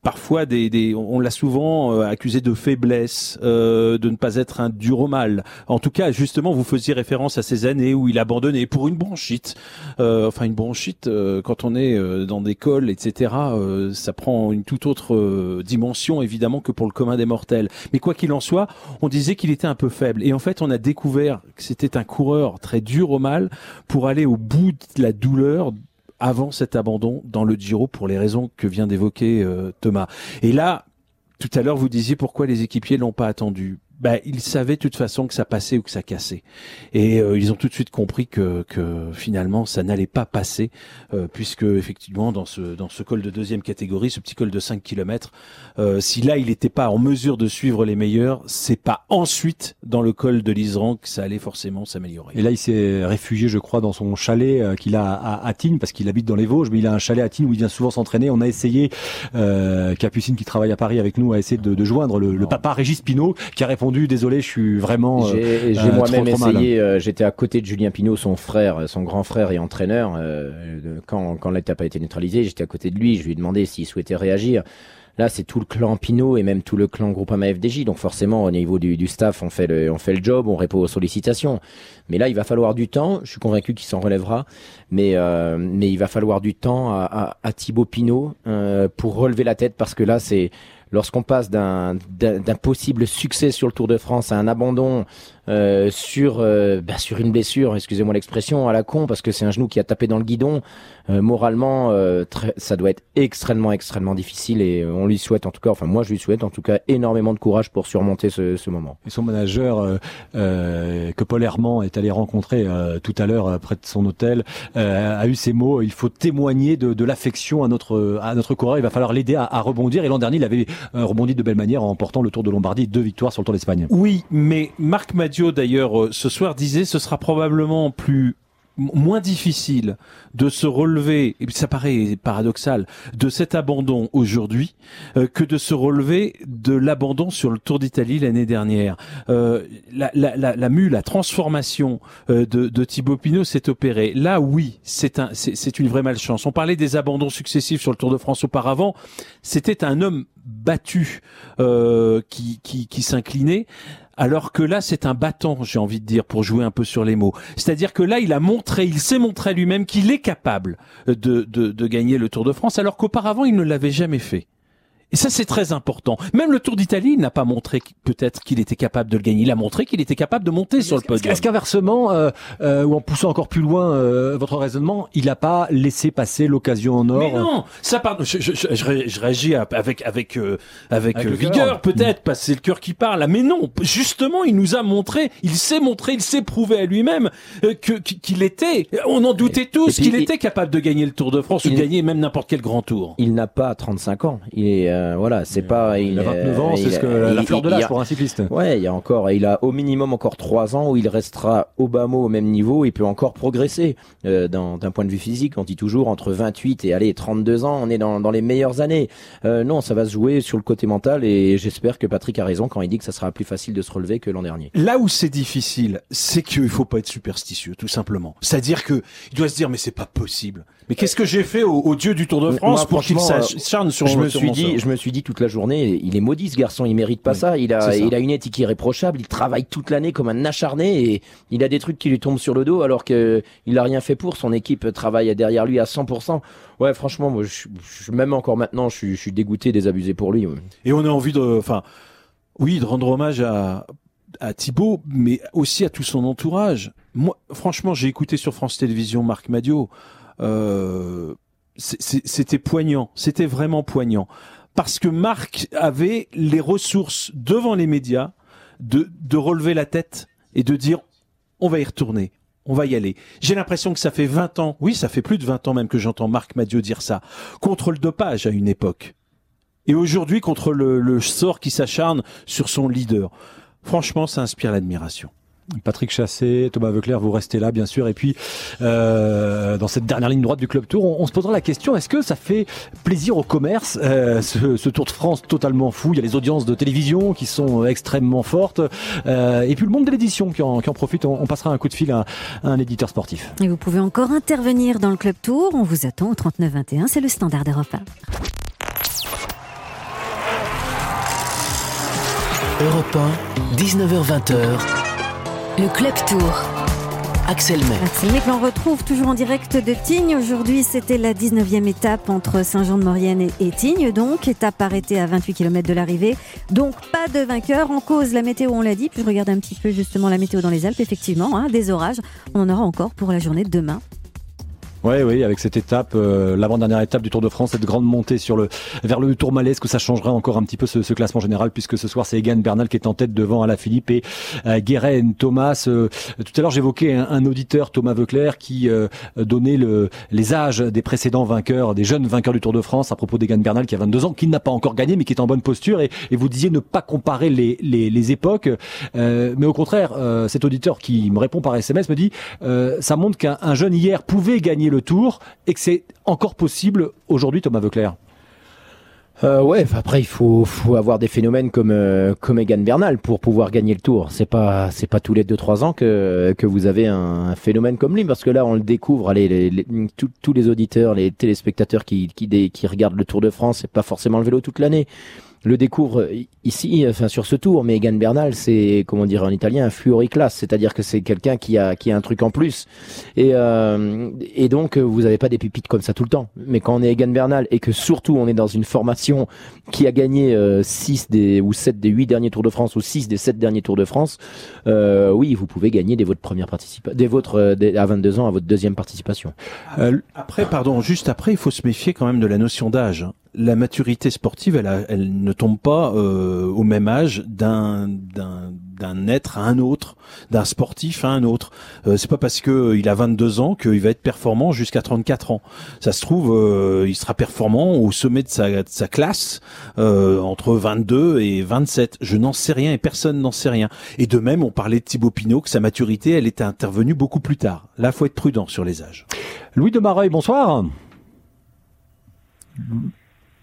Parfois, des, des, on l'a souvent euh, accusé de faiblesse, euh, de ne pas être un dur au mal. En tout cas, justement, vous faisiez référence à ces années où il abandonnait pour une bronchite. Euh, enfin, une bronchite, euh, quand on est euh, dans des cols, etc., euh, ça prend une toute autre dimension, évidemment, que pour le commun des mortels. Mais quoi qu'il en soit, on disait qu'il était un peu faible. Et en fait, on a découvert que c'était un coureur très dur au mal pour aller au bout de la douleur avant cet abandon dans le Giro pour les raisons que vient d'évoquer euh, Thomas. Et là, tout à l'heure, vous disiez pourquoi les équipiers l'ont pas attendu. Ben, ils savaient de toute façon que ça passait ou que ça cassait. Et euh, ils ont tout de suite compris que, que finalement, ça n'allait pas passer, euh, puisque effectivement, dans ce, dans ce col de deuxième catégorie, ce petit col de 5 km, euh, si là, il n'était pas en mesure de suivre les meilleurs, c'est pas ensuite, dans le col de l'Isran, que ça allait forcément s'améliorer. Et là, il s'est réfugié, je crois, dans son chalet euh, qu'il a à, à Tignes, parce qu'il habite dans les Vosges, mais il a un chalet à Tignes où il vient souvent s'entraîner. On a essayé, euh, Capucine qui travaille à Paris avec nous, a essayé de, de joindre le, le papa Régis Pinot, qui a répondu désolé, je suis vraiment. euh, J'ai j'ai euh, moi-même essayé, euh, j'étais à côté de Julien Pinot, son frère, son grand frère et entraîneur. euh, quand quand l'étape a été neutralisée, j'étais à côté de lui, je lui ai demandé s'il souhaitait réagir. Là, c'est tout le clan Pinot et même tout le clan Groupama FDJ. Donc forcément, au niveau du, du staff, on fait, le, on fait le job, on répond aux sollicitations. Mais là, il va falloir du temps. Je suis convaincu qu'il s'en relèvera. Mais, euh, mais il va falloir du temps à, à, à Thibaut Pinot euh, pour relever la tête parce que là, c'est lorsqu'on passe d'un possible succès sur le Tour de France à un abandon euh, sur euh, bah, sur une blessure, excusez-moi l'expression, à la con parce que c'est un genou qui a tapé dans le guidon. Euh, moralement, euh, très, ça doit être extrêmement extrêmement difficile et euh, on lui souhaite en tout cas, enfin moi je lui souhaite en tout cas énormément de courage pour surmonter ce, ce moment. Et son manager, euh, euh, que Paul Herman est allé rencontrer euh, tout à l'heure euh, près de son hôtel, euh, a eu ces mots il faut témoigner de, de l'affection à notre à notre coureur. Il va falloir l'aider à, à rebondir. Et l'an dernier, il avait euh, rebondi de belle manière en remportant le Tour de Lombardie, deux victoires sur le Tour d'Espagne. Oui, mais Marc Madio d'ailleurs ce soir disait ce sera probablement plus moins difficile de se relever, et ça paraît paradoxal, de cet abandon aujourd'hui euh, que de se relever de l'abandon sur le Tour d'Italie l'année dernière. Euh, la, la, la, la mue, la transformation euh, de, de Thibaut Pinot s'est opérée. Là, oui, c'est un, c'est une vraie malchance. On parlait des abandons successifs sur le Tour de France auparavant. C'était un homme battu euh, qui, qui, qui s'inclinait. Alors que là, c'est un battant, j'ai envie de dire, pour jouer un peu sur les mots. C'est-à-dire que là, il a montré, il s'est montré lui-même qu'il est capable de, de, de gagner le Tour de France, alors qu'auparavant, il ne l'avait jamais fait. Et ça, c'est très important. Même le Tour d'Italie, il n'a pas montré peut-être qu'il était capable de le gagner. Il a montré qu'il était capable de monter sur le podium. est-ce qu'inversement, euh, euh, ou en poussant encore plus loin euh, votre raisonnement, il n'a pas laissé passer l'occasion en or Mais non, ça pardon, je, je, je, je ré- je réagis avec avec euh, avec, Avec euh, vigueur peut-être parce que c'est le cœur qui parle. Mais non, justement, il nous a montré, il s'est montré, il s'est prouvé à lui-même euh, que qu'il était. On en doutait tous qu'il il- était capable de gagner le Tour de France ou de gagner même n'importe quel grand tour. Il n'a pas 35 ans. Il est euh, voilà, c'est pas. Il a 29 ans, c'est ce que la, la fleur de l'âge pour un cycliste. Ouais, il y a encore, il a au minimum encore trois ans où il restera au bas mot au même niveau. Il peut encore progresser euh, dans- d'un point de vue physique. On dit toujours entre 28 et allez 32 ans, on est dans, dans les meilleures années. Euh, non, ça va se jouer sur le côté mental et j'espère que Patrick a raison quand il dit que ça sera plus facile de se relever que l'an dernier. Là où c'est difficile, c'est qu'il faut pas être superstitieux, tout simplement. C'est-à-dire que il doit se dire mais c'est pas possible. Mais qu'est-ce que j'ai fait au, au dieu du Tour de France Moi, pour qu'il s'acharne sur je me suis dit, je me suis dit toute la journée, il est maudit ce garçon, il mérite pas ça. Il a, il a une éthique irréprochable, il travaille toute l'année comme un acharné et il a des trucs qui lui tombent sur le dos alors que il a rien fait pour. Son équipe travaille derrière lui à 100%. Ouais, franchement, moi, je, je- même encore maintenant, je, suis- je suis dégoûté, désabusé pour lui. ouais. Et on a envie de, enfin, oui, de rendre hommage à, à Thibaut, mais aussi à tout son entourage. Moi, franchement, j'ai écouté sur France Télévisions Marc Madio. Euh, c'était poignant. C'était vraiment poignant. Parce que Marc avait les ressources devant les médias de, relever la tête et de dire, on va y retourner. On va y aller. J'ai l'impression que ça fait 20 ans, oui, ça fait plus de 20 ans même que j'entends Marc Madio dire ça, contre le dopage à une époque et aujourd'hui contre le sort qui s'acharne sur son leader. Franchement, ça inspire l'admiration. Patrick Chassé, Thomas Veuclair, vous restez là, bien sûr. Et puis, euh, dans cette dernière ligne droite du Club Tour, on, on se posera la question est-ce que ça fait plaisir au commerce, euh, ce, ce, Tour de France totalement fou? Il y a les audiences de télévision qui sont extrêmement fortes. Euh, et puis, le monde de l'édition qui en, qui en profite. On, on, passera un coup de fil à, à, un éditeur sportif. Et vous pouvez encore intervenir dans le Club Tour. On vous attend au 39-21. C'est le standard des repas. Europe 1, 19h20h. Le Club Tour. Axel May. Axel May que l'on retrouve toujours en direct de Tignes. Aujourd'hui, c'était la 19e étape entre Saint-Jean-de-Maurienne et, Tignes. Donc, étape arrêtée à 28 km de l'arrivée. Donc, pas de vainqueur. En cause, la météo, on l'a dit. Puis je regarde un petit peu justement la météo dans les Alpes. Effectivement, hein, des orages. On en aura encore pour la journée de demain. Oui, oui, avec cette étape, euh, l'avant-dernière étape du Tour de France, cette grande montée sur le vers le Tourmalet, est-ce que ça changerait encore un petit peu ce, ce, classement général, puisque ce soir c'est Egan Bernal qui est en tête devant Alaphilippe et euh, Guérin Thomas. Euh, tout à l'heure j'évoquais un, un, auditeur, Thomas Veuclair, qui euh, donnait le, les âges des précédents vainqueurs, des jeunes vainqueurs du Tour de France, à propos d'Egan Bernal qui a 22 ans, qui n'a pas encore gagné, mais qui est en bonne posture. Et, et vous disiez ne pas comparer les, les, les époques, euh, mais au contraire, cet auditeur qui me répond par SMS me dit, ça montre qu'un jeune hier pouvait gagner le Tour et que c'est encore possible aujourd'hui, Thomas Veuclair euh, ouais, après il faut, avoir des phénomènes comme euh, comme Egan Bernal pour pouvoir gagner le Tour. C'est pas c'est pas tous les deux trois ans que que vous avez un, phénomène comme lui parce que là on le découvre. Allez, les, tous les auditeurs, les téléspectateurs qui qui, qui regardent le Tour de France, c'est pas forcément le vélo toute l'année le découvre ici, enfin sur ce tour. Mais Egan Bernal, c'est comment dire en italien un fluoriclass, c'est-à-dire que c'est quelqu'un qui a qui a un truc en plus. Et euh, et donc vous n'avez pas des pépites comme ça tout le temps. Mais quand on est Egan Bernal et que surtout on est dans une formation qui a gagné 6 euh, des ou 7 des 8 derniers Tours de France ou 6 des 7 derniers Tours de France, euh, oui, vous pouvez gagner dès votre première participation, dès votre dès, à 22 ans à votre deuxième participation. Euh, après, pardon, juste après, il faut se méfier quand même de la notion d'âge la maturité sportive, elle, a, elle ne tombe pas euh, au même âge d'un d'un être à un autre, d'un sportif à un autre. Euh, c'est pas parce que il a 22 ans qu'il va être performant jusqu'à 34 ans. Ça se trouve, euh, il sera performant au sommet de sa, de sa classe euh, entre 22 et 27. Je n'en sais rien et personne n'en sait rien. Et de même, on parlait de Thibaut Pinot, que sa maturité, elle était intervenue beaucoup plus tard. Là, faut être prudent sur les âges. Louis de Mareuil, bonsoir.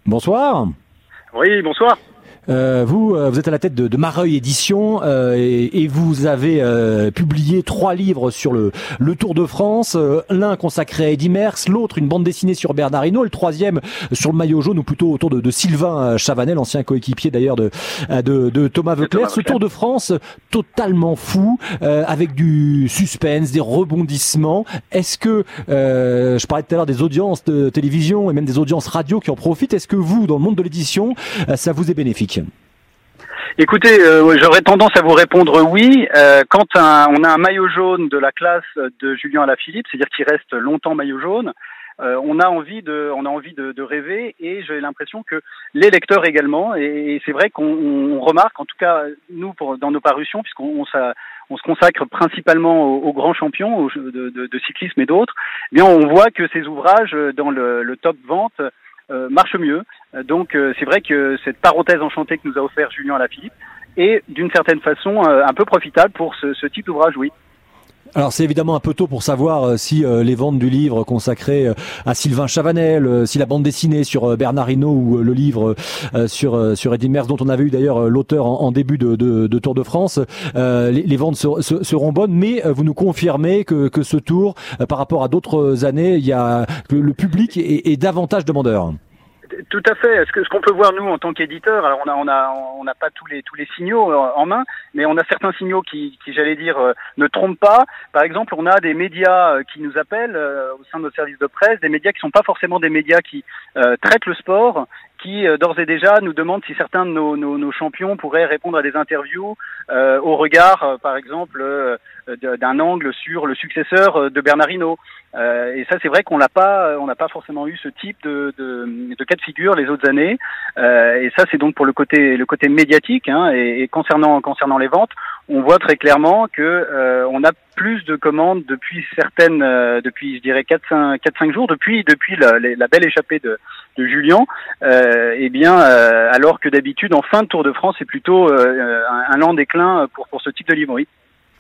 Bonsoir. Oui, bonsoir. Euh, vous, euh, vous êtes à la tête de, de Mareuil Édition euh, et, et, vous avez euh, publié trois livres sur le, le Tour de France. Euh, l'un consacré à Eddy Merckx, l'autre une bande dessinée sur Bernard Hinault, le troisième sur le maillot jaune ou plutôt autour de, de Sylvain Chavanel, ancien coéquipier d'ailleurs de, de, de, Thomas Veuclair. Ce Tour de France totalement fou, avec du suspense, des rebondissements. Est-ce que, je parlais tout à l'heure des audiences de télévision et même des audiences radio qui en profitent, est-ce que vous, dans le monde de l'édition, ça vous est bénéfique? Écoutez, euh, j'aurais tendance à vous répondre oui. Euh, quand on a un maillot jaune de la classe de Julien Alaphilippe, c'est-à-dire qu'il reste longtemps maillot jaune, euh, on a envie de, on a envie de, rêver et j'ai l'impression que les lecteurs également. Et, c'est vrai qu'on remarque, en tout cas nous dans nos parutions, puisqu'on on, se consacre principalement aux, grands champions de, cyclisme et d'autres, eh bien on voit que ces ouvrages dans le, le top vente euh, marche mieux. Donc euh, c'est vrai que cette parenthèse enchantée que nous a offert Julien Alaphilippe est d'une certaine façon euh, un peu profitable pour ce, ce type d'ouvrage, oui. Alors c'est évidemment un peu tôt pour savoir si euh, les ventes du livre consacré euh, à Sylvain Chavanel, euh, si la bande dessinée sur Bernard Hinault ou le livre sur sur Eddy Merckx dont on avait eu d'ailleurs l'auteur en, début de, Tour de France, les, ventes ser, ser, seront bonnes. Mais vous nous confirmez que, que ce tour, par rapport à d'autres années, il y a le, le public est davantage demandeur. Tout à fait. Ce que ce qu'on peut voir nous en tant qu'éditeur, alors on a on a on n'a pas tous les tous les signaux euh, en main, mais on a certains signaux qui j'allais dire euh, ne trompent pas. Par exemple, on a des médias euh, qui nous appellent au sein de nos services de presse, des médias qui sont pas forcément des médias qui traitent le sport, qui d'ores et déjà nous demandent si certains de nos, nos, nos champions pourraient répondre à des interviews euh, au regard, par exemple, euh, d'un angle sur le successeur de Bernard Hinault. Euh, et ça, c'est vrai qu'on n'a pas, on n'a pas forcément eu ce type de, de, de, cas de figure les autres années. Euh, et ça, c'est donc pour le côté, le côté médiatique. Hein, et, et, concernant concernant les ventes, on voit très clairement que euh, on a plus de commandes depuis certaines, euh, depuis je dirais 4-5 jours, depuis depuis la, belle échappée de, de Julien, euh, eh bien alors que d'habitude en fin de Tour de France c'est plutôt un, un, lent déclin pour pour ce type de livre, oui.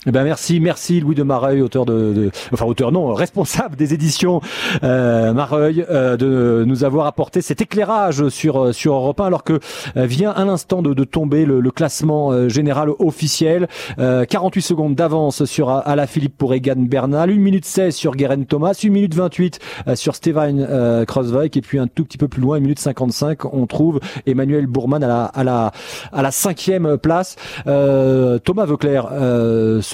Eh ben merci, merci Louis de Mareuil, auteur de, de, enfin auteur non, responsable des éditions euh, Mareuil, euh, de nous avoir apporté cet éclairage sur sur Europe 1, alors que euh, vient à l'instant de, de, tomber le, le classement euh, général officiel. 48 secondes d'avance sur Ala Philippe pour Egan Bernal, 1 minute 16 sur Guerin Thomas, 1 minute 28 sur Steven euh, et puis un tout petit peu plus loin, 1 minute 55, on trouve Emmanuel Bourman à la à la à la cinquième place. Thomas Veuclair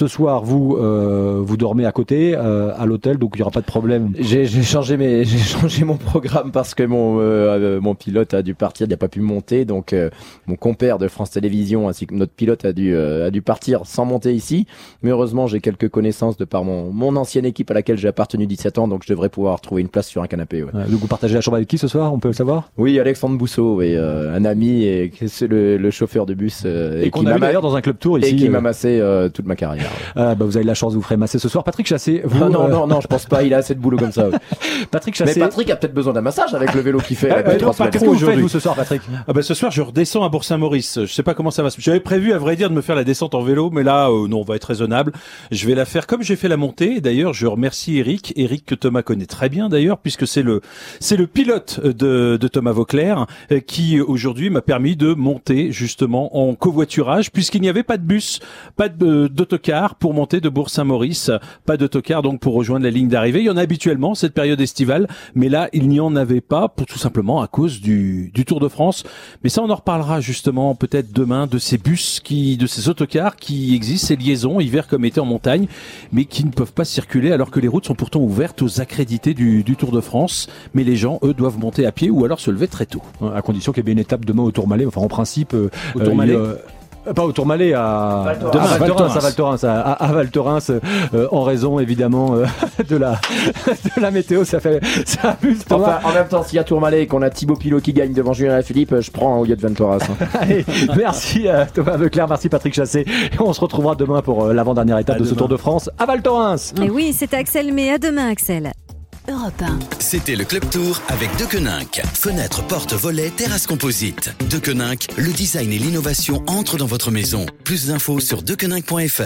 ce soir, vous euh, vous dormez à côté, euh, à l'hôtel, donc il n'y aura pas de problème. J'ai changé mes, j'ai changé mon programme parce que mon euh, mon pilote a dû partir, il n'a pas pu monter, donc mon compère de France Télévisions ainsi que notre pilote a dû a dû partir sans monter ici. Mais heureusement, j'ai quelques connaissances de par mon mon ancienne équipe à laquelle j'ai appartenu 17 ans, donc je devrais pouvoir trouver une place sur un canapé. Ouais. donc vous partagez la chambre avec qui ce soir On peut le savoir? Oui, Alexandre Bousseau, et, un ami et c'est le, le, chauffeur de bus et, qu'on a d'ailleurs dans un club tour ici et qui m'a massé toute ma carrière. Euh, bah, vous avez la chance, vous ferez masser ce soir. Patrick Chassé, vous. Ah non, non, non, je pense pas. Il a assez de boulot comme ça. Patrick Chassé. Mais Patrick a peut-être besoin d'un massage avec le vélo qu'il fait. Ah, bah, Qu'est-ce que vous faites, vous, ce soir, Patrick ah bah, Ce soir, je redescends à Bourg-Saint-Maurice. Je sais pas comment ça va se J'avais prévu, à vrai dire, de me faire la descente en vélo, mais là, euh, non, on va être raisonnable. Je vais la faire comme j'ai fait la montée. D'ailleurs, je remercie Eric. Eric, que Thomas connaît très bien, d'ailleurs, puisque c'est le, c'est le pilote de, de Thomas Vauclair, euh, qui, aujourd'hui, m'a permis de monter, justement, en covoiturage, puisqu'il n'y avait pas de bus, pas d'autocar pour monter de Bourg-Saint-Maurice. Pas d'autocar donc pour rejoindre la ligne d'arrivée. Il y en a habituellement cette période estivale, mais là il n'y en avait pas pour tout simplement à cause du, du Tour de France. Mais ça on en reparlera justement peut-être demain de ces bus qui, de ces autocars qui existent, ces liaisons hiver comme été en montagne, mais qui ne peuvent pas circuler alors que les routes sont pourtant ouvertes aux accrédités du, du Tour de France. Mais les gens eux doivent monter à pied ou alors se lever très tôt. À condition qu'il y ait une étape demain au Tourmalet. Enfin en principe, euh, au Tourmalet. Euh, euh, pas au Tourmalet, à Demain, à Val Thorens, à Val Thorens, à, à Val Thorens euh, en raison évidemment euh, de la de la météo, ça fait ça amuse Enfin, en même temps, s'il y a Tourmalet et qu'on a Thibaut Pilot qui gagne devant Julien Philippe, je prends au lieu de Val Thorens. Hein. Allez, merci Thomas Veuclair, merci Patrick Chassé. Et on se retrouvera demain pour l'avant-dernière étape de ce Tour de France à Val Thorens. Mais oui, c'est Axel, mais à demain Axel. Europe 1. C'était le Club Tour avec Dequeninck. Fenêtre, porte, volet, terrasse composite. Dequeninck, le design et l'innovation entrent dans votre maison. Plus d'infos sur dequeninck.fr.